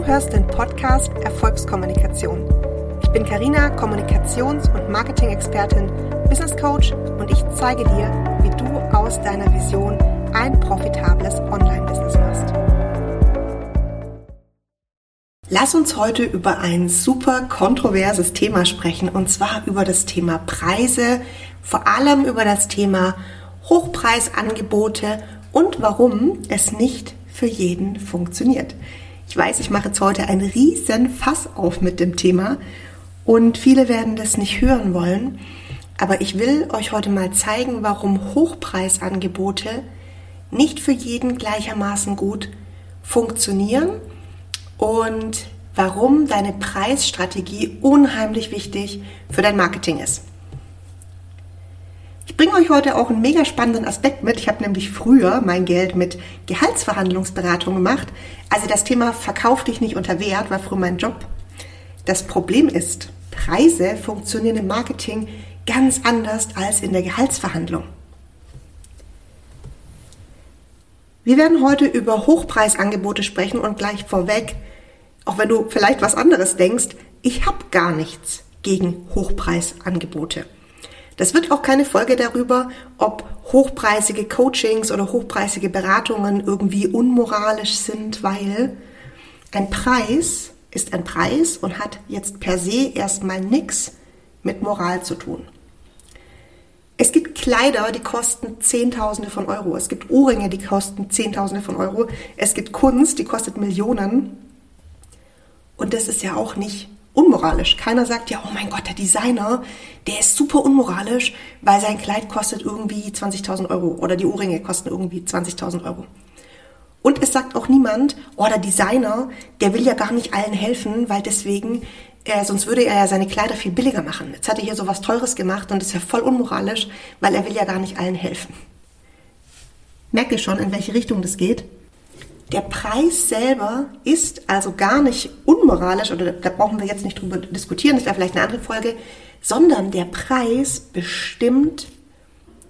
Du hörst den Podcast Erfolgskommunikation. Ich bin Karina, Kommunikations- und Marketing-Expertin, Business Coach und ich zeige dir, wie du aus deiner Vision ein profitables Online-Business machst. Lass uns heute über ein super kontroverses Thema sprechen und zwar über das Thema Preise, vor allem über das Thema Hochpreisangebote und warum es nicht für jeden funktioniert. Ich weiß, ich mache jetzt heute ein riesen Fass auf mit dem Thema und viele werden das nicht hören wollen. Aber ich will euch heute mal zeigen, warum Hochpreisangebote nicht für jeden gleichermaßen gut funktionieren und warum deine Preisstrategie unheimlich wichtig für dein Marketing ist. Bringe euch heute auch einen mega spannenden Aspekt mit. Ich habe nämlich früher mein Geld mit Gehaltsverhandlungsberatung gemacht. Also das Thema Verkauf dich nicht unter Wert war früher mein Job. Das Problem ist, Preise funktionieren im Marketing ganz anders als in der Gehaltsverhandlung. Wir werden heute über Hochpreisangebote sprechen und gleich vorweg, auch wenn du vielleicht was anderes denkst, ich habe gar nichts gegen Hochpreisangebote. Das wird auch keine Folge darüber, ob hochpreisige Coachings oder hochpreisige Beratungen irgendwie unmoralisch sind, weil ein Preis ist ein Preis und hat jetzt per se erstmal nichts mit Moral zu tun. Es gibt Kleider, die kosten Zehntausende von Euro. Es gibt Ohrringe, die kosten Zehntausende von Euro. Es gibt Kunst, die kostet Millionen. Und das ist ja auch nicht unmoralisch. Keiner sagt ja, oh mein Gott, der Designer, der ist super unmoralisch, weil sein Kleid kostet irgendwie 20.000 Euro oder die Ohrringe kosten irgendwie 20.000 Euro. Und es sagt auch niemand, oh, der Designer, der will ja gar nicht allen helfen, weil deswegen, äh, sonst würde er ja seine Kleider viel billiger machen. Jetzt hat er hier so was Teures gemacht und ist ja voll unmoralisch, weil er will ja gar nicht allen helfen. Merkt ihr schon, in welche Richtung das geht? Der Preis selber ist also gar nicht unmoralisch, oder da brauchen wir jetzt nicht drüber diskutieren, das wäre vielleicht eine andere Folge, sondern der Preis bestimmt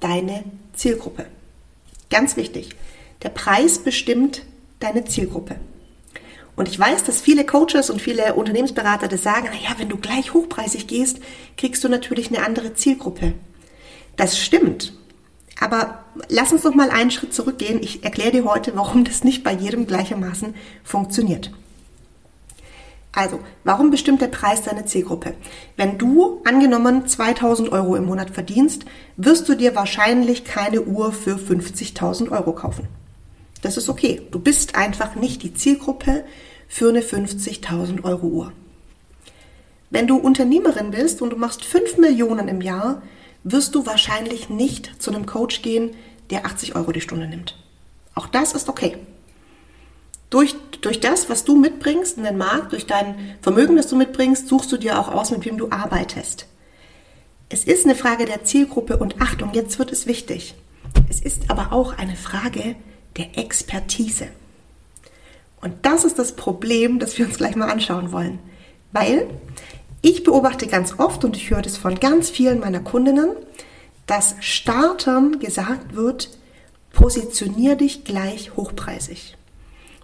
deine Zielgruppe. Ganz wichtig. Der Preis bestimmt deine Zielgruppe. Und ich weiß, dass viele Coaches und viele Unternehmensberater das sagen, naja, wenn du gleich hochpreisig gehst, kriegst du natürlich eine andere Zielgruppe. Das stimmt. Aber lass uns noch mal einen Schritt zurückgehen. Ich erkläre dir heute, warum das nicht bei jedem gleichermaßen funktioniert. Also, warum bestimmt der Preis deine Zielgruppe? Wenn du angenommen 2000 Euro im Monat verdienst, wirst du dir wahrscheinlich keine Uhr für 50.000 Euro kaufen. Das ist okay. Du bist einfach nicht die Zielgruppe für eine 50.000 Euro Uhr. Wenn du Unternehmerin bist und du machst 5 Millionen im Jahr, wirst du wahrscheinlich nicht zu einem Coach gehen, der 80 Euro die Stunde nimmt. Auch das ist okay. Durch, durch das, was du mitbringst in den Markt, durch dein Vermögen, das du mitbringst, suchst du dir auch aus, mit wem du arbeitest. Es ist eine Frage der Zielgruppe und Achtung, jetzt wird es wichtig. Es ist aber auch eine Frage der Expertise. Und das ist das Problem, das wir uns gleich mal anschauen wollen. Weil ich beobachte ganz oft und ich höre das von ganz vielen meiner Kundinnen, dass Startern gesagt wird, positionier dich gleich hochpreisig.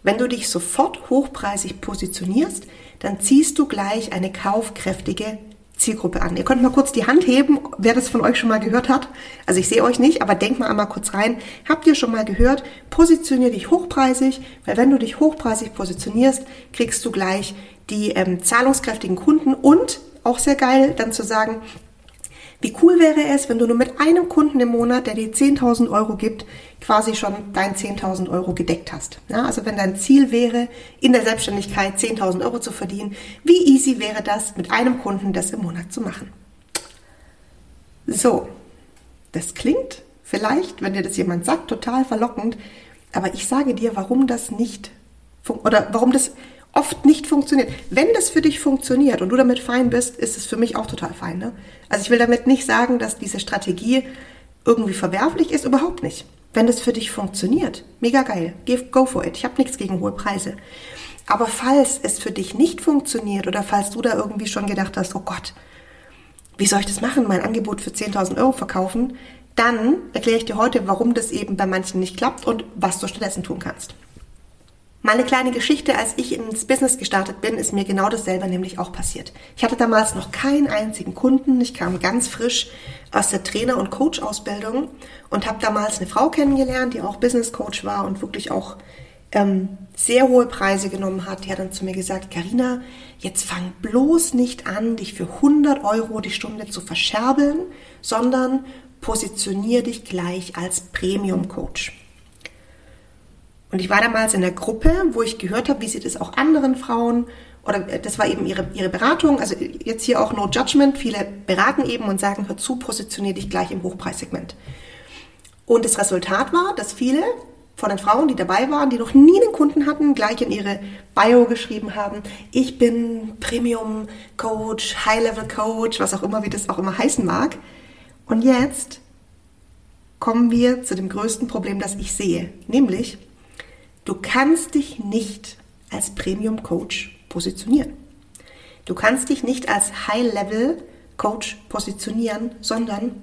Wenn du dich sofort hochpreisig positionierst, dann ziehst du gleich eine kaufkräftige Zielgruppe an. Ihr könnt mal kurz die Hand heben, wer das von euch schon mal gehört hat. Also ich sehe euch nicht, aber denkt mal einmal kurz rein. Habt ihr schon mal gehört, positionier dich hochpreisig, weil wenn du dich hochpreisig positionierst, kriegst du gleich die ähm, zahlungskräftigen Kunden und auch sehr geil, dann zu sagen, wie cool wäre es, wenn du nur mit einem Kunden im Monat, der dir 10.000 Euro gibt, quasi schon dein 10.000 Euro gedeckt hast. Ja, also wenn dein Ziel wäre, in der Selbstständigkeit 10.000 Euro zu verdienen, wie easy wäre das, mit einem Kunden das im Monat zu machen? So, das klingt vielleicht, wenn dir das jemand sagt, total verlockend, aber ich sage dir, warum das nicht oder warum das oft nicht funktioniert. Wenn das für dich funktioniert und du damit fein bist, ist es für mich auch total fein. Ne? Also ich will damit nicht sagen, dass diese Strategie irgendwie verwerflich ist, überhaupt nicht. Wenn das für dich funktioniert, mega geil, go for it. Ich habe nichts gegen hohe Preise. Aber falls es für dich nicht funktioniert oder falls du da irgendwie schon gedacht hast, oh Gott, wie soll ich das machen, mein Angebot für 10.000 Euro verkaufen, dann erkläre ich dir heute, warum das eben bei manchen nicht klappt und was du stattdessen tun kannst. Mal eine kleine Geschichte, als ich ins Business gestartet bin, ist mir genau dasselbe nämlich auch passiert. Ich hatte damals noch keinen einzigen Kunden. Ich kam ganz frisch aus der Trainer- und Coach-Ausbildung und habe damals eine Frau kennengelernt, die auch Business Coach war und wirklich auch ähm, sehr hohe Preise genommen hat. Die hat dann zu mir gesagt, Karina, jetzt fang bloß nicht an, dich für 100 Euro die Stunde zu verscherbeln, sondern positionier dich gleich als Premium Coach. Und ich war damals in der Gruppe, wo ich gehört habe, wie sie das auch anderen Frauen, oder äh, das war eben ihre, ihre Beratung, also jetzt hier auch No Judgment, viele beraten eben und sagen, hör zu, positionier dich gleich im Hochpreissegment. Und das Resultat war, dass viele von den Frauen, die dabei waren, die noch nie einen Kunden hatten, gleich in ihre Bio geschrieben haben, ich bin Premium Coach, High Level Coach, was auch immer, wie das auch immer heißen mag. Und jetzt kommen wir zu dem größten Problem, das ich sehe, nämlich Du kannst dich nicht als Premium Coach positionieren. Du kannst dich nicht als High-Level Coach positionieren, sondern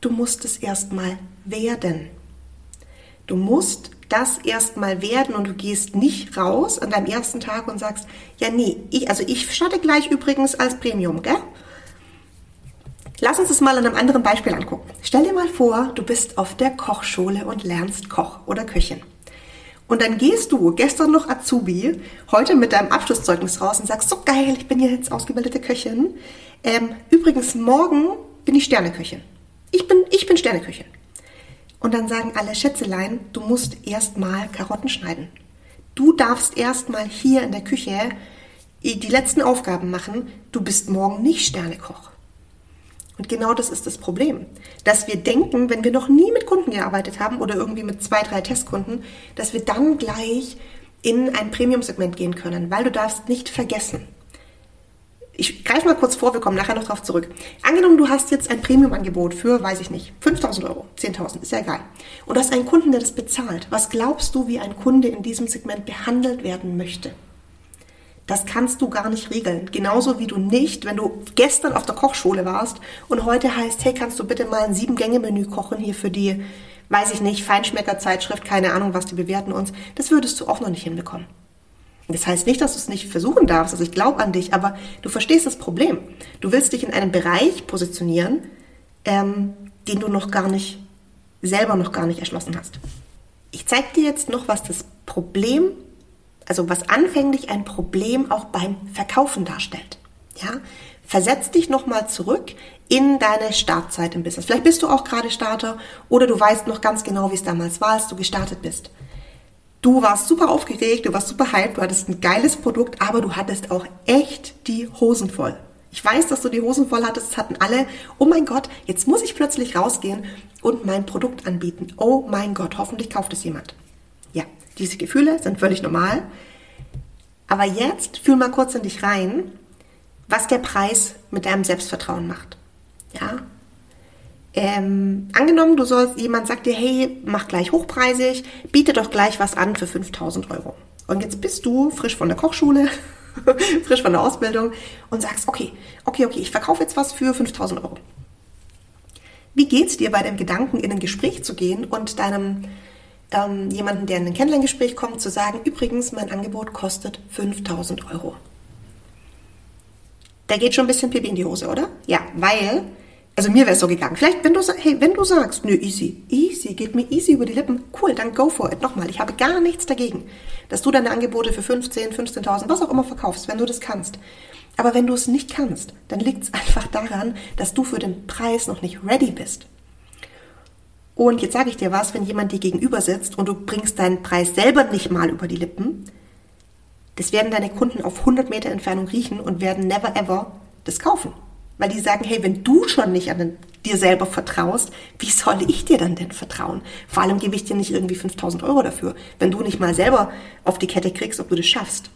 du musst es erstmal werden. Du musst das erstmal werden und du gehst nicht raus an deinem ersten Tag und sagst, ja nee, ich, also ich starte gleich übrigens als Premium, gell? Lass uns das mal an einem anderen Beispiel angucken. Stell dir mal vor, du bist auf der Kochschule und lernst Koch oder Köchin. Und dann gehst du, gestern noch Azubi, heute mit deinem Abschlusszeugnis raus und sagst, so geil, ich bin jetzt ausgebildete Köchin. Ähm, übrigens, morgen bin ich Sterneköchin. Ich bin, ich bin Sterneköchin. Und dann sagen alle Schätzelein, du musst erstmal Karotten schneiden. Du darfst erstmal hier in der Küche die letzten Aufgaben machen. Du bist morgen nicht Sternekoch. Und genau das ist das Problem, dass wir denken, wenn wir noch nie mit Kunden gearbeitet haben oder irgendwie mit zwei, drei Testkunden, dass wir dann gleich in ein Premium-Segment gehen können, weil du darfst nicht vergessen. Ich greife mal kurz vor, wir kommen nachher noch drauf zurück. Angenommen, du hast jetzt ein Premium-Angebot für, weiß ich nicht, 5000 Euro, 10.000, ist ja egal. Und du hast einen Kunden, der das bezahlt. Was glaubst du, wie ein Kunde in diesem Segment behandelt werden möchte? Das kannst du gar nicht regeln. Genauso wie du nicht, wenn du gestern auf der Kochschule warst und heute heißt, hey, kannst du bitte mal ein Sieben-Gänge-Menü kochen hier für die, weiß ich nicht, Feinschmecker-Zeitschrift, keine Ahnung, was die bewerten uns. Das würdest du auch noch nicht hinbekommen. Das heißt nicht, dass du es nicht versuchen darfst. Also ich glaube an dich, aber du verstehst das Problem. Du willst dich in einem Bereich positionieren, ähm, den du noch gar nicht, selber noch gar nicht erschlossen hast. Ich zeige dir jetzt noch, was das Problem also was anfänglich ein Problem auch beim Verkaufen darstellt. Ja, versetz dich nochmal zurück in deine Startzeit im Business. Vielleicht bist du auch gerade Starter oder du weißt noch ganz genau, wie es damals war, als du gestartet bist. Du warst super aufgeregt, du warst super hyped, du hattest ein geiles Produkt, aber du hattest auch echt die Hosen voll. Ich weiß, dass du die Hosen voll hattest, das hatten alle. Oh mein Gott, jetzt muss ich plötzlich rausgehen und mein Produkt anbieten. Oh mein Gott, hoffentlich kauft es jemand. Diese Gefühle sind völlig normal. Aber jetzt fühl mal kurz in dich rein, was der Preis mit deinem Selbstvertrauen macht. Ja? Ähm, angenommen, du sollst, jemand sagt dir, hey, mach gleich hochpreisig, biete doch gleich was an für 5000 Euro. Und jetzt bist du frisch von der Kochschule, frisch von der Ausbildung und sagst, okay, okay, okay, ich verkaufe jetzt was für 5000 Euro. Wie geht's dir bei dem Gedanken, in ein Gespräch zu gehen und deinem ähm, jemanden, der in ein Kennenlerngespräch kommt, zu sagen, übrigens, mein Angebot kostet 5000 Euro. Da geht schon ein bisschen Pipi in die Hose, oder? Ja, weil, also mir wäre es so gegangen. Vielleicht, wenn du, hey, wenn du sagst, nö, easy, easy, geht mir easy über die Lippen, cool, dann go for it. Nochmal, ich habe gar nichts dagegen, dass du deine Angebote für 15, 15.000, was auch immer verkaufst, wenn du das kannst. Aber wenn du es nicht kannst, dann liegt es einfach daran, dass du für den Preis noch nicht ready bist. Und jetzt sage ich dir was, wenn jemand dir gegenüber sitzt und du bringst deinen Preis selber nicht mal über die Lippen, das werden deine Kunden auf 100 Meter Entfernung riechen und werden never ever das kaufen. Weil die sagen, hey, wenn du schon nicht an den, dir selber vertraust, wie soll ich dir dann denn vertrauen? Vor allem gebe ich dir nicht irgendwie 5000 Euro dafür, wenn du nicht mal selber auf die Kette kriegst, ob du das schaffst.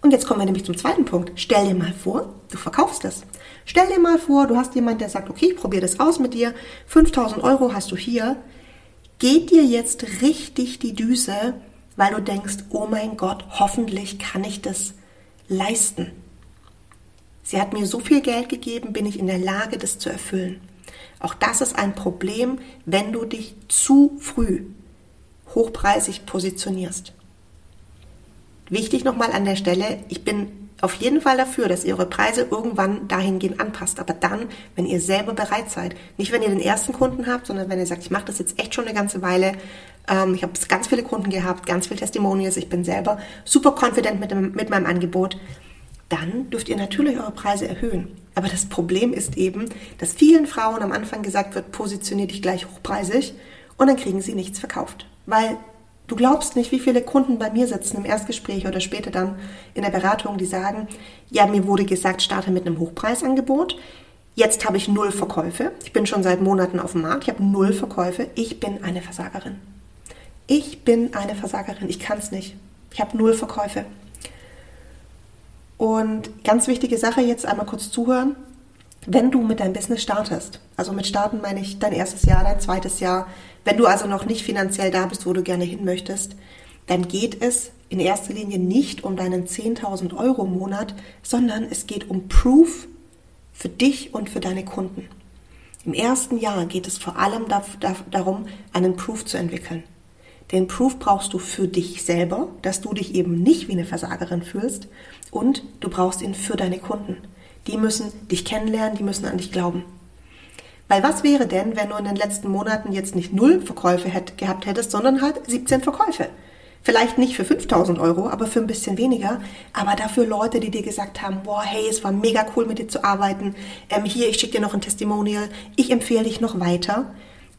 Und jetzt kommen wir nämlich zum zweiten Punkt. Stell dir mal vor, du verkaufst es. Stell dir mal vor, du hast jemanden, der sagt, okay, ich probiere das aus mit dir. 5000 Euro hast du hier. Geht dir jetzt richtig die Düse, weil du denkst, oh mein Gott, hoffentlich kann ich das leisten. Sie hat mir so viel Geld gegeben, bin ich in der Lage, das zu erfüllen. Auch das ist ein Problem, wenn du dich zu früh hochpreisig positionierst. Wichtig nochmal an der Stelle, ich bin auf jeden Fall dafür, dass ihr eure Preise irgendwann dahingehend anpasst. Aber dann, wenn ihr selber bereit seid. Nicht, wenn ihr den ersten Kunden habt, sondern wenn ihr sagt, ich mache das jetzt echt schon eine ganze Weile. Ähm, ich habe ganz viele Kunden gehabt, ganz viele Testimonials. Ich bin selber super confident mit, dem, mit meinem Angebot. Dann dürft ihr natürlich eure Preise erhöhen. Aber das Problem ist eben, dass vielen Frauen am Anfang gesagt wird, positionier dich gleich hochpreisig und dann kriegen sie nichts verkauft. Weil Du glaubst nicht, wie viele Kunden bei mir sitzen im Erstgespräch oder später dann in der Beratung, die sagen, ja, mir wurde gesagt, starte mit einem Hochpreisangebot. Jetzt habe ich null Verkäufe. Ich bin schon seit Monaten auf dem Markt. Ich habe null Verkäufe. Ich bin eine Versagerin. Ich bin eine Versagerin. Ich kann es nicht. Ich habe null Verkäufe. Und ganz wichtige Sache jetzt einmal kurz zuhören. Wenn du mit deinem Business startest, also mit starten meine ich dein erstes Jahr, dein zweites Jahr, wenn du also noch nicht finanziell da bist, wo du gerne hin möchtest, dann geht es in erster Linie nicht um deinen 10.000 Euro Monat, sondern es geht um Proof für dich und für deine Kunden. Im ersten Jahr geht es vor allem darum, einen Proof zu entwickeln. Den Proof brauchst du für dich selber, dass du dich eben nicht wie eine Versagerin fühlst und du brauchst ihn für deine Kunden. Die müssen dich kennenlernen, die müssen an dich glauben. Weil was wäre denn, wenn du in den letzten Monaten jetzt nicht null Verkäufe hätt, gehabt hättest, sondern halt 17 Verkäufe? Vielleicht nicht für 5000 Euro, aber für ein bisschen weniger. Aber dafür Leute, die dir gesagt haben, boah, hey, es war mega cool mit dir zu arbeiten. Ähm, hier, ich schicke dir noch ein Testimonial. Ich empfehle dich noch weiter.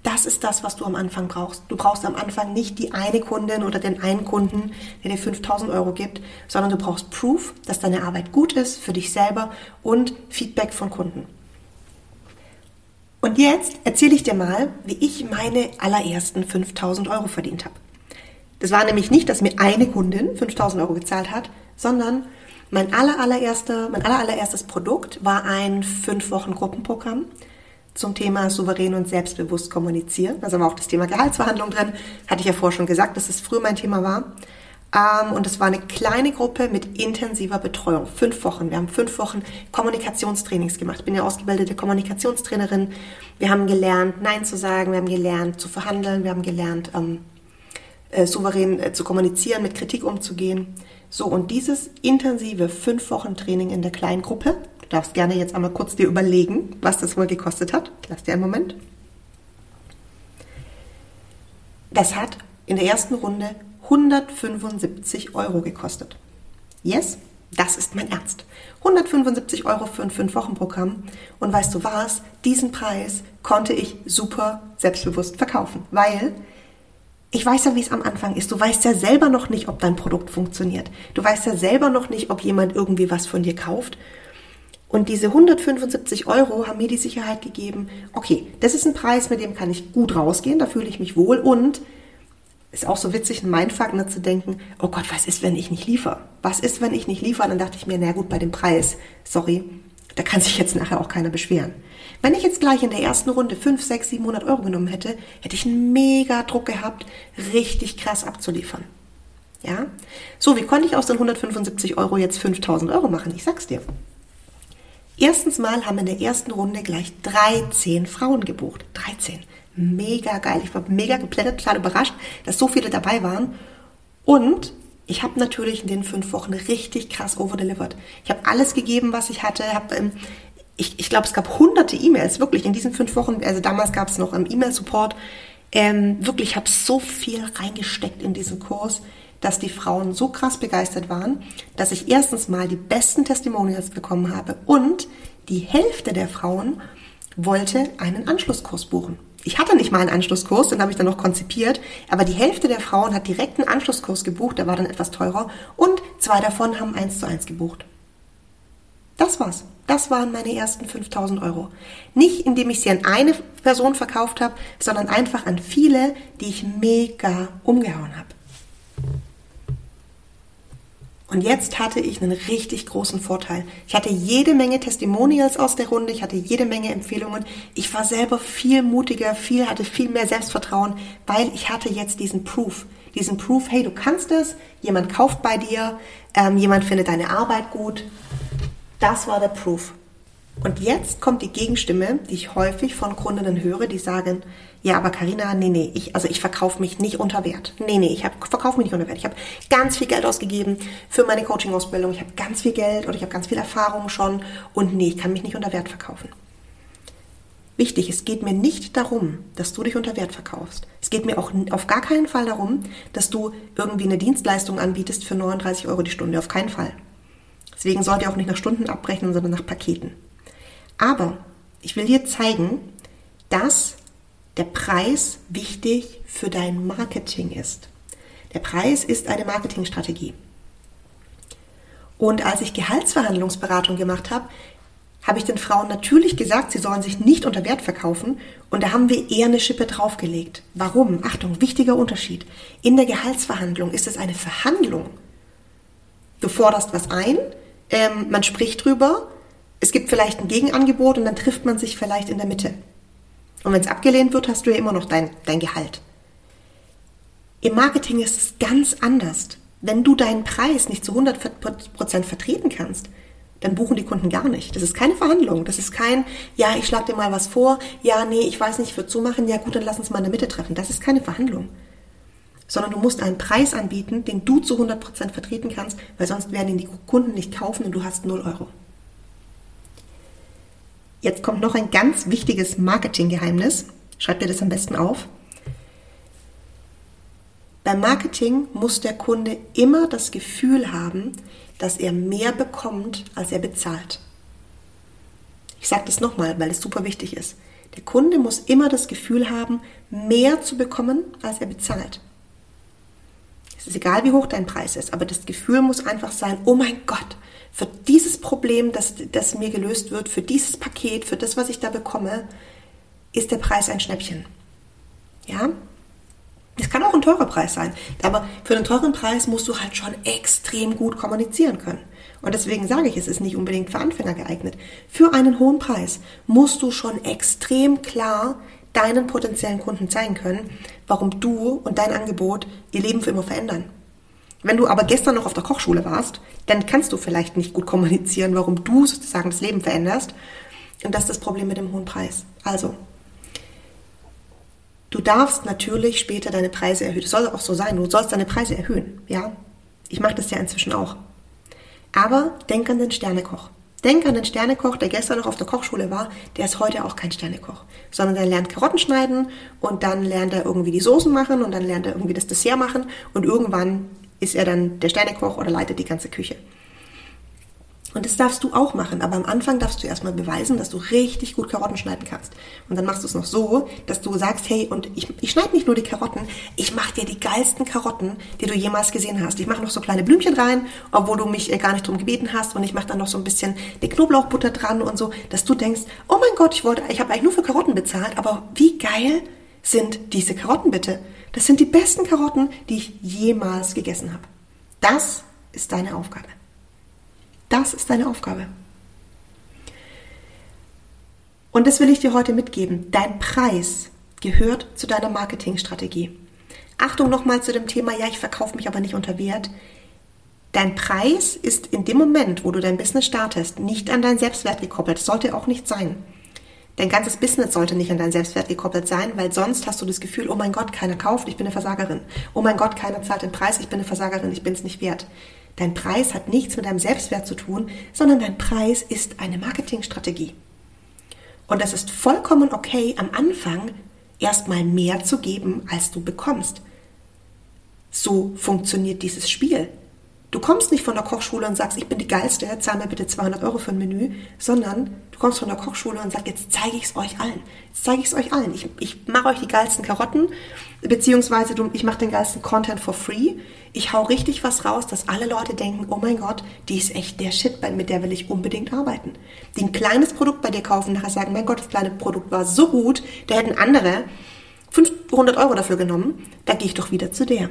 Das ist das, was du am Anfang brauchst. Du brauchst am Anfang nicht die eine Kundin oder den einen Kunden, der dir 5000 Euro gibt, sondern du brauchst Proof, dass deine Arbeit gut ist für dich selber und Feedback von Kunden. Und jetzt erzähle ich dir mal, wie ich meine allerersten 5000 Euro verdient habe. Das war nämlich nicht, dass mir eine Kundin 5000 Euro gezahlt hat, sondern mein aller, allererster, mein aller, allererstes Produkt war ein 5 Wochen Gruppenprogramm zum Thema souverän und selbstbewusst kommunizieren. Also war auch das Thema Gehaltsverhandlung drin. Hatte ich ja vorher schon gesagt, dass es früher mein Thema war. Ähm, und es war eine kleine Gruppe mit intensiver Betreuung. Fünf Wochen. Wir haben fünf Wochen Kommunikationstrainings gemacht. Ich bin ja ausgebildete Kommunikationstrainerin. Wir haben gelernt, Nein zu sagen. Wir haben gelernt, zu verhandeln. Wir haben gelernt, ähm, äh, souverän äh, zu kommunizieren, mit Kritik umzugehen. So, und dieses intensive fünf Wochen Training in der kleinen Gruppe, du darfst gerne jetzt einmal kurz dir überlegen, was das wohl gekostet hat. Lass dir einen Moment. Das hat in der ersten Runde 175 Euro gekostet. Yes, das ist mein Ernst. 175 Euro für ein 5-Wochen-Programm. Und weißt du was? Diesen Preis konnte ich super selbstbewusst verkaufen, weil ich weiß ja, wie es am Anfang ist. Du weißt ja selber noch nicht, ob dein Produkt funktioniert. Du weißt ja selber noch nicht, ob jemand irgendwie was von dir kauft. Und diese 175 Euro haben mir die Sicherheit gegeben, okay, das ist ein Preis, mit dem kann ich gut rausgehen, da fühle ich mich wohl und ist auch so witzig, ein Mindfuck, ne, zu denken, oh Gott, was ist, wenn ich nicht liefere? Was ist, wenn ich nicht liefere? Dann dachte ich mir, na gut, bei dem Preis, sorry, da kann sich jetzt nachher auch keiner beschweren. Wenn ich jetzt gleich in der ersten Runde 5, 6, 700 Euro genommen hätte, hätte ich einen mega Druck gehabt, richtig krass abzuliefern. Ja? So, wie konnte ich aus den 175 Euro jetzt 5000 Euro machen? Ich sag's dir. Erstens mal haben in der ersten Runde gleich 13 Frauen gebucht. 13 mega geil. Ich war mega geplättet, total überrascht, dass so viele dabei waren. Und ich habe natürlich in den fünf Wochen richtig krass overdelivered. Ich habe alles gegeben, was ich hatte. Hab, ähm, ich ich glaube, es gab hunderte E-Mails, wirklich in diesen fünf Wochen. Also damals gab es noch im E-Mail-Support. Ähm, wirklich, ich habe so viel reingesteckt in diesen Kurs, dass die Frauen so krass begeistert waren, dass ich erstens mal die besten Testimonials bekommen habe und die Hälfte der Frauen wollte einen Anschlusskurs buchen ich hatte nicht mal einen Anschlusskurs, den habe ich dann noch konzipiert, aber die Hälfte der Frauen hat direkt einen Anschlusskurs gebucht, der war dann etwas teurer und zwei davon haben eins zu eins gebucht. Das war's. Das waren meine ersten 5000 Euro. Nicht indem ich sie an eine Person verkauft habe, sondern einfach an viele, die ich mega umgehauen habe. Und jetzt hatte ich einen richtig großen Vorteil. Ich hatte jede Menge Testimonials aus der Runde, ich hatte jede Menge Empfehlungen. Ich war selber viel mutiger, viel, hatte viel mehr Selbstvertrauen, weil ich hatte jetzt diesen Proof. Diesen Proof, hey, du kannst es, jemand kauft bei dir, ähm, jemand findet deine Arbeit gut. Das war der Proof. Und jetzt kommt die Gegenstimme, die ich häufig von Kundinnen höre, die sagen, Ja, aber Karina, nee, nee, ich, also ich verkaufe mich nicht unter Wert. Nee, nee, ich verkaufe mich nicht unter Wert. Ich habe ganz viel Geld ausgegeben für meine Coaching-Ausbildung. Ich habe ganz viel Geld oder ich habe ganz viel Erfahrung schon und nee, ich kann mich nicht unter Wert verkaufen. Wichtig, es geht mir nicht darum, dass du dich unter Wert verkaufst. Es geht mir auch auf gar keinen Fall darum, dass du irgendwie eine Dienstleistung anbietest für 39 Euro die Stunde. Auf keinen Fall. Deswegen sollt ihr auch nicht nach Stunden abrechnen, sondern nach Paketen. Aber ich will dir zeigen, dass der Preis wichtig für dein Marketing ist. Der Preis ist eine Marketingstrategie. Und als ich Gehaltsverhandlungsberatung gemacht habe, habe ich den Frauen natürlich gesagt, sie sollen sich nicht unter Wert verkaufen. Und da haben wir eher eine Schippe draufgelegt. Warum? Achtung, wichtiger Unterschied. In der Gehaltsverhandlung ist es eine Verhandlung. Du forderst was ein, ähm, man spricht drüber, es gibt vielleicht ein Gegenangebot und dann trifft man sich vielleicht in der Mitte. Und wenn es abgelehnt wird, hast du ja immer noch dein, dein Gehalt. Im Marketing ist es ganz anders. Wenn du deinen Preis nicht zu 100% vertreten kannst, dann buchen die Kunden gar nicht. Das ist keine Verhandlung. Das ist kein, ja, ich schlage dir mal was vor, ja, nee, ich weiß nicht, ich würde so machen, ja gut, dann lass uns mal in der Mitte treffen. Das ist keine Verhandlung. Sondern du musst einen Preis anbieten, den du zu 100% vertreten kannst, weil sonst werden ihn die Kunden nicht kaufen und du hast 0 Euro. Jetzt kommt noch ein ganz wichtiges Marketinggeheimnis. Schreib dir das am besten auf. Beim Marketing muss der Kunde immer das Gefühl haben, dass er mehr bekommt, als er bezahlt. Ich sage das nochmal, weil es super wichtig ist. Der Kunde muss immer das Gefühl haben, mehr zu bekommen, als er bezahlt. Es ist egal, wie hoch dein Preis ist, aber das Gefühl muss einfach sein, oh mein Gott, für dieses Problem, das, das mir gelöst wird, für dieses Paket, für das, was ich da bekomme, ist der Preis ein Schnäppchen. Ja? Es kann auch ein teurer Preis sein, aber für einen teuren Preis musst du halt schon extrem gut kommunizieren können. Und deswegen sage ich, es ist nicht unbedingt für Anfänger geeignet. Für einen hohen Preis musst du schon extrem klar deinen potenziellen Kunden zeigen können, warum du und dein Angebot ihr Leben für immer verändern. Wenn du aber gestern noch auf der Kochschule warst, dann kannst du vielleicht nicht gut kommunizieren, warum du sozusagen das Leben veränderst. Und das ist das Problem mit dem hohen Preis. Also, du darfst natürlich später deine Preise erhöhen. Das soll auch so sein. Du sollst deine Preise erhöhen. Ja, ich mache das ja inzwischen auch. Aber denk an den Sternekoch. Denk an den Sternekoch, der gestern noch auf der Kochschule war, der ist heute auch kein Sternekoch, sondern der lernt Karotten schneiden und dann lernt er irgendwie die Soßen machen und dann lernt er irgendwie das Dessert machen und irgendwann ist er dann der Sternekoch oder leitet die ganze Küche. Und das darfst du auch machen, aber am Anfang darfst du erstmal beweisen, dass du richtig gut Karotten schneiden kannst. Und dann machst du es noch so, dass du sagst, hey, und ich, ich schneide nicht nur die Karotten, ich mache dir die geilsten Karotten, die du jemals gesehen hast. Ich mache noch so kleine Blümchen rein, obwohl du mich äh, gar nicht drum gebeten hast. Und ich mache dann noch so ein bisschen die Knoblauchbutter dran und so, dass du denkst, oh mein Gott, ich wollte, ich habe eigentlich nur für Karotten bezahlt, aber wie geil sind diese Karotten bitte? Das sind die besten Karotten, die ich jemals gegessen habe. Das ist deine Aufgabe. Das ist deine Aufgabe. Und das will ich dir heute mitgeben. Dein Preis gehört zu deiner Marketingstrategie. Achtung nochmal zu dem Thema, ja, ich verkaufe mich aber nicht unter Wert. Dein Preis ist in dem Moment, wo du dein Business startest, nicht an deinen Selbstwert gekoppelt. Sollte auch nicht sein. Dein ganzes Business sollte nicht an deinen Selbstwert gekoppelt sein, weil sonst hast du das Gefühl, oh mein Gott, keiner kauft, ich bin eine Versagerin. Oh mein Gott, keiner zahlt den Preis, ich bin eine Versagerin, ich bin es nicht wert. Dein Preis hat nichts mit deinem Selbstwert zu tun, sondern dein Preis ist eine Marketingstrategie. Und es ist vollkommen okay, am Anfang erstmal mehr zu geben, als du bekommst. So funktioniert dieses Spiel. Du kommst nicht von der Kochschule und sagst, ich bin die Geilste, zahl mir bitte 200 Euro für ein Menü, sondern du kommst von der Kochschule und sagst, jetzt zeige ich es euch allen. Jetzt zeige ich es euch allen. Ich, ich mache euch die geilsten Karotten, beziehungsweise du, ich mache den geilsten Content for free. Ich hau richtig was raus, dass alle Leute denken, oh mein Gott, die ist echt der Shit, mit der will ich unbedingt arbeiten. Die ein kleines Produkt bei dir kaufen, nachher sagen, mein Gott, das kleine Produkt war so gut, da hätten andere 500 Euro dafür genommen, da gehe ich doch wieder zu der.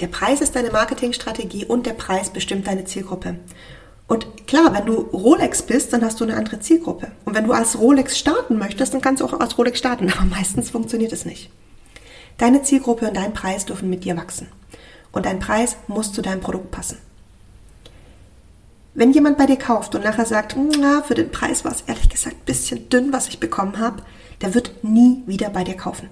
Der Preis ist deine Marketingstrategie und der Preis bestimmt deine Zielgruppe. Und klar, wenn du Rolex bist, dann hast du eine andere Zielgruppe. Und wenn du als Rolex starten möchtest, dann kannst du auch als Rolex starten. Aber meistens funktioniert es nicht. Deine Zielgruppe und dein Preis dürfen mit dir wachsen. Und dein Preis muss zu deinem Produkt passen. Wenn jemand bei dir kauft und nachher sagt, na, für den Preis war es ehrlich gesagt ein bisschen dünn, was ich bekommen habe, der wird nie wieder bei dir kaufen.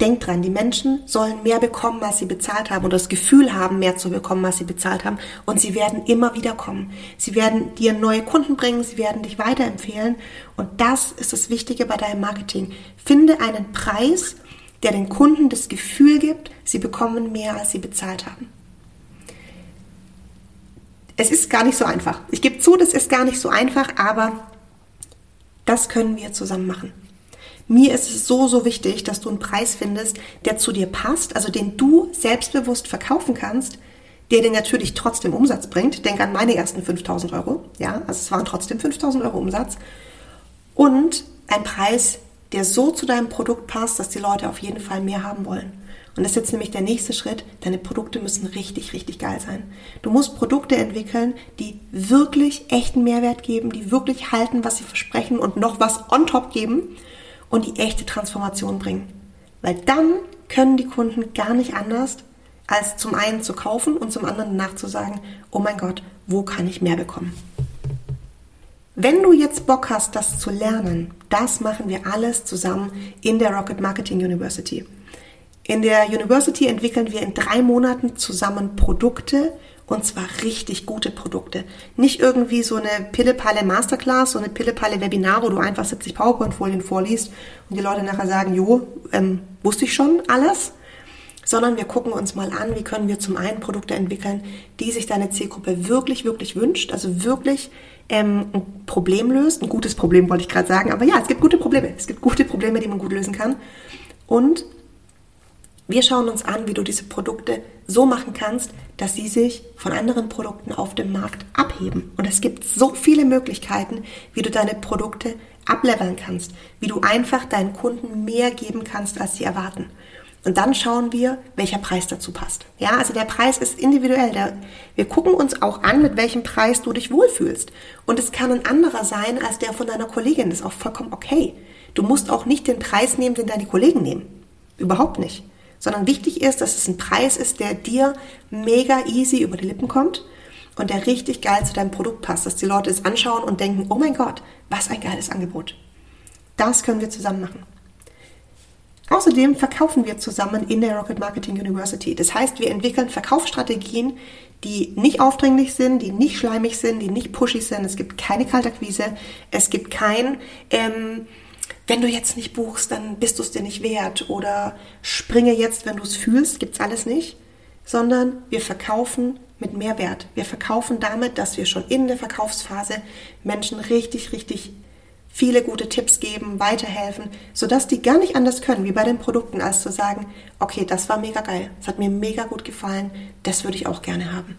Denk dran, die Menschen sollen mehr bekommen, als sie bezahlt haben und das Gefühl haben, mehr zu bekommen, als sie bezahlt haben. Und sie werden immer wieder kommen. Sie werden dir neue Kunden bringen, sie werden dich weiterempfehlen. Und das ist das Wichtige bei deinem Marketing. Finde einen Preis, der den Kunden das Gefühl gibt, sie bekommen mehr, als sie bezahlt haben. Es ist gar nicht so einfach. Ich gebe zu, das ist gar nicht so einfach, aber das können wir zusammen machen. Mir ist es so, so wichtig, dass du einen Preis findest, der zu dir passt, also den du selbstbewusst verkaufen kannst, der dir natürlich trotzdem Umsatz bringt. Denk an meine ersten 5000 Euro. Ja, also es waren trotzdem 5000 Euro Umsatz. Und ein Preis, der so zu deinem Produkt passt, dass die Leute auf jeden Fall mehr haben wollen. Und das ist jetzt nämlich der nächste Schritt. Deine Produkte müssen richtig, richtig geil sein. Du musst Produkte entwickeln, die wirklich echten Mehrwert geben, die wirklich halten, was sie versprechen und noch was on top geben und die echte Transformation bringen. Weil dann können die Kunden gar nicht anders, als zum einen zu kaufen und zum anderen nachzusagen, oh mein Gott, wo kann ich mehr bekommen? Wenn du jetzt Bock hast, das zu lernen, das machen wir alles zusammen in der Rocket Marketing University. In der University entwickeln wir in drei Monaten zusammen Produkte und zwar richtig gute Produkte. Nicht irgendwie so eine Pille-Palle Masterclass, so eine Pille-Palle Webinar, wo du einfach 70 PowerPoint-Folien vorliest und die Leute nachher sagen, jo, ähm, wusste ich schon alles. Sondern wir gucken uns mal an, wie können wir zum einen Produkte entwickeln, die sich deine Zielgruppe wirklich, wirklich wünscht, also wirklich ähm, ein Problem löst. Ein gutes Problem wollte ich gerade sagen, aber ja, es gibt gute Probleme. Es gibt gute Probleme, die man gut lösen kann. Und wir schauen uns an, wie du diese Produkte so machen kannst, dass sie sich von anderen Produkten auf dem Markt abheben. Und es gibt so viele Möglichkeiten, wie du deine Produkte ableveln kannst, wie du einfach deinen Kunden mehr geben kannst, als sie erwarten. Und dann schauen wir, welcher Preis dazu passt. Ja, also der Preis ist individuell. Der, wir gucken uns auch an, mit welchem Preis du dich wohlfühlst. Und es kann ein anderer sein als der von deiner Kollegin. Das ist auch vollkommen okay. Du musst auch nicht den Preis nehmen, den deine Kollegen nehmen. Überhaupt nicht sondern wichtig ist, dass es ein Preis ist, der dir mega easy über die Lippen kommt und der richtig geil zu deinem Produkt passt, dass die Leute es anschauen und denken, oh mein Gott, was ein geiles Angebot. Das können wir zusammen machen. Außerdem verkaufen wir zusammen in der Rocket Marketing University. Das heißt, wir entwickeln Verkaufsstrategien, die nicht aufdringlich sind, die nicht schleimig sind, die nicht pushy sind. Es gibt keine Kaltakquise, es gibt kein ähm, wenn du jetzt nicht buchst, dann bist du es dir nicht wert oder springe jetzt, wenn du es fühlst, gibt es alles nicht, sondern wir verkaufen mit Mehrwert. Wir verkaufen damit, dass wir schon in der Verkaufsphase Menschen richtig, richtig viele gute Tipps geben, weiterhelfen, sodass die gar nicht anders können, wie bei den Produkten, als zu sagen, okay, das war mega geil, das hat mir mega gut gefallen, das würde ich auch gerne haben.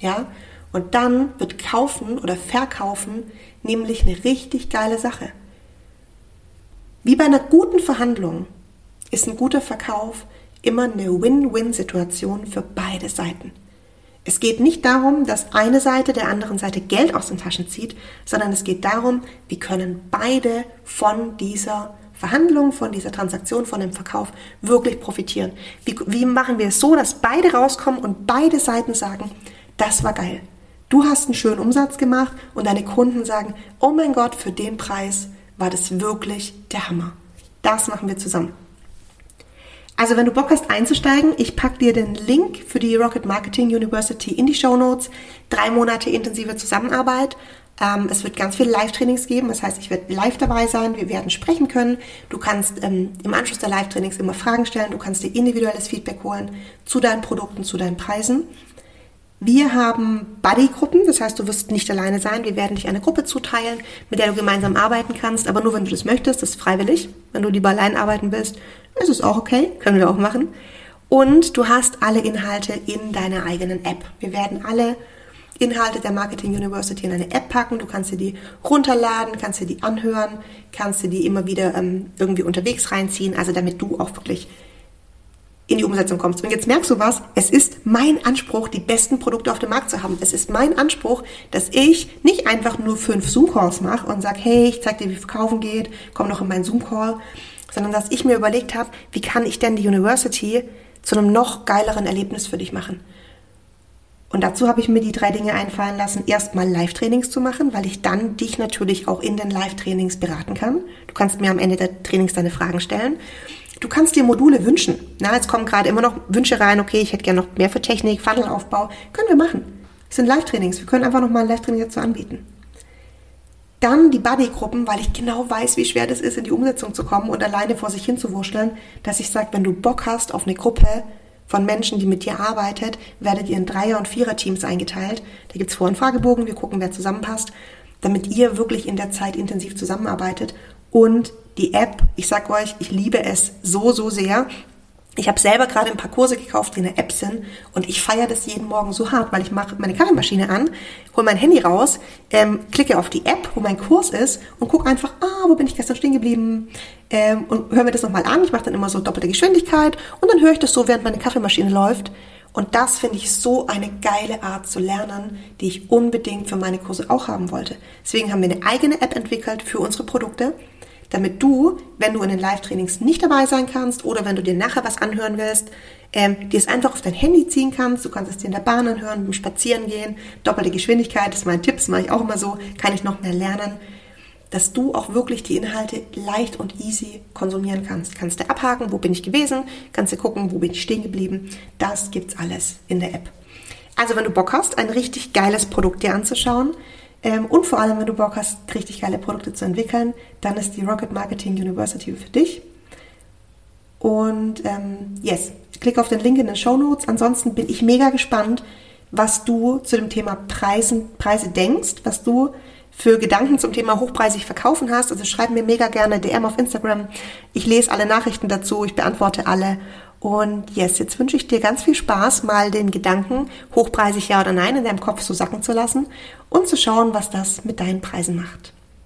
Ja? Und dann wird kaufen oder verkaufen nämlich eine richtig geile Sache. Wie bei einer guten Verhandlung ist ein guter Verkauf immer eine Win-Win-Situation für beide Seiten. Es geht nicht darum, dass eine Seite der anderen Seite Geld aus den Taschen zieht, sondern es geht darum, wie können beide von dieser Verhandlung, von dieser Transaktion, von dem Verkauf wirklich profitieren. Wie, wie machen wir es so, dass beide rauskommen und beide Seiten sagen, das war geil. Du hast einen schönen Umsatz gemacht und deine Kunden sagen, oh mein Gott, für den Preis war das wirklich der Hammer. Das machen wir zusammen. Also wenn du Bock hast einzusteigen, ich packe dir den Link für die Rocket Marketing University in die Show Notes. Drei Monate intensive Zusammenarbeit. Ähm, es wird ganz viele Live-Trainings geben. Das heißt, ich werde live dabei sein. Wir werden sprechen können. Du kannst ähm, im Anschluss der Live-Trainings immer Fragen stellen. Du kannst dir individuelles Feedback holen zu deinen Produkten, zu deinen Preisen. Wir haben Buddy-Gruppen, das heißt, du wirst nicht alleine sein. Wir werden dich eine Gruppe zuteilen, mit der du gemeinsam arbeiten kannst, aber nur wenn du das möchtest, das ist freiwillig. Wenn du lieber allein arbeiten willst, ist es auch okay, können wir auch machen. Und du hast alle Inhalte in deiner eigenen App. Wir werden alle Inhalte der Marketing University in eine App packen. Du kannst dir die runterladen, kannst dir die anhören, kannst dir die immer wieder ähm, irgendwie unterwegs reinziehen, also damit du auch wirklich in die Umsetzung kommst. Und jetzt merkst du was, es ist mein Anspruch, die besten Produkte auf dem Markt zu haben. Es ist mein Anspruch, dass ich nicht einfach nur fünf Zoom-Calls mache und sage, hey, ich zeig dir, wie verkaufen geht, komm noch in meinen Zoom-Call, sondern dass ich mir überlegt habe, wie kann ich denn die University zu einem noch geileren Erlebnis für dich machen. Und dazu habe ich mir die drei Dinge einfallen lassen. Erstmal Live-Trainings zu machen, weil ich dann dich natürlich auch in den Live-Trainings beraten kann. Du kannst mir am Ende der Trainings deine Fragen stellen. Du kannst dir Module wünschen. Na, jetzt kommen gerade immer noch Wünsche rein. Okay, ich hätte gerne noch mehr für Technik, Funnelaufbau. Können wir machen. Das sind Live-Trainings. Wir können einfach noch mal ein Live-Training dazu anbieten. Dann die Buddy-Gruppen, weil ich genau weiß, wie schwer das ist, in die Umsetzung zu kommen und alleine vor sich hin zu wurschteln, dass ich sage, wenn du Bock hast auf eine Gruppe, von Menschen, die mit dir arbeitet, werdet ihr in Dreier- und Vierer-Teams eingeteilt. Da gibt es Vor- und Fragebogen, wir gucken, wer zusammenpasst, damit ihr wirklich in der Zeit intensiv zusammenarbeitet. Und die App, ich sag euch, ich liebe es so, so sehr. Ich habe selber gerade ein paar Kurse gekauft, die eine App sind und ich feiere das jeden Morgen so hart, weil ich mache meine Kaffeemaschine an, hole mein Handy raus, ähm, klicke auf die App, wo mein Kurs ist und gucke einfach, ah, wo bin ich gestern stehen geblieben ähm, und höre mir das nochmal an. Ich mache dann immer so doppelte Geschwindigkeit und dann höre ich das so, während meine Kaffeemaschine läuft. Und das finde ich so eine geile Art zu lernen, die ich unbedingt für meine Kurse auch haben wollte. Deswegen haben wir eine eigene App entwickelt für unsere Produkte damit du, wenn du in den Live-Trainings nicht dabei sein kannst oder wenn du dir nachher was anhören willst, ähm, dir es einfach auf dein Handy ziehen kannst. Du kannst es dir in der Bahn anhören, beim Spazieren gehen, doppelte Geschwindigkeit, das ist mein Tipp, das mache ich auch immer so, kann ich noch mehr lernen, dass du auch wirklich die Inhalte leicht und easy konsumieren kannst. Kannst du abhaken, wo bin ich gewesen, kannst du gucken, wo bin ich stehen geblieben. Das gibt's alles in der App. Also wenn du Bock hast, ein richtig geiles Produkt dir anzuschauen, ähm, und vor allem, wenn du Bock hast, richtig geile Produkte zu entwickeln, dann ist die Rocket Marketing University für dich. Und ähm, yes, klick auf den Link in den Show Notes. Ansonsten bin ich mega gespannt, was du zu dem Thema Preisen, Preise denkst, was du für Gedanken zum Thema hochpreisig verkaufen hast. Also schreib mir mega gerne DM auf Instagram. Ich lese alle Nachrichten dazu, ich beantworte alle und yes, jetzt wünsche ich dir ganz viel Spaß, mal den Gedanken, hochpreisig ja oder nein, in deinem Kopf so sacken zu lassen und zu schauen, was das mit deinen Preisen macht.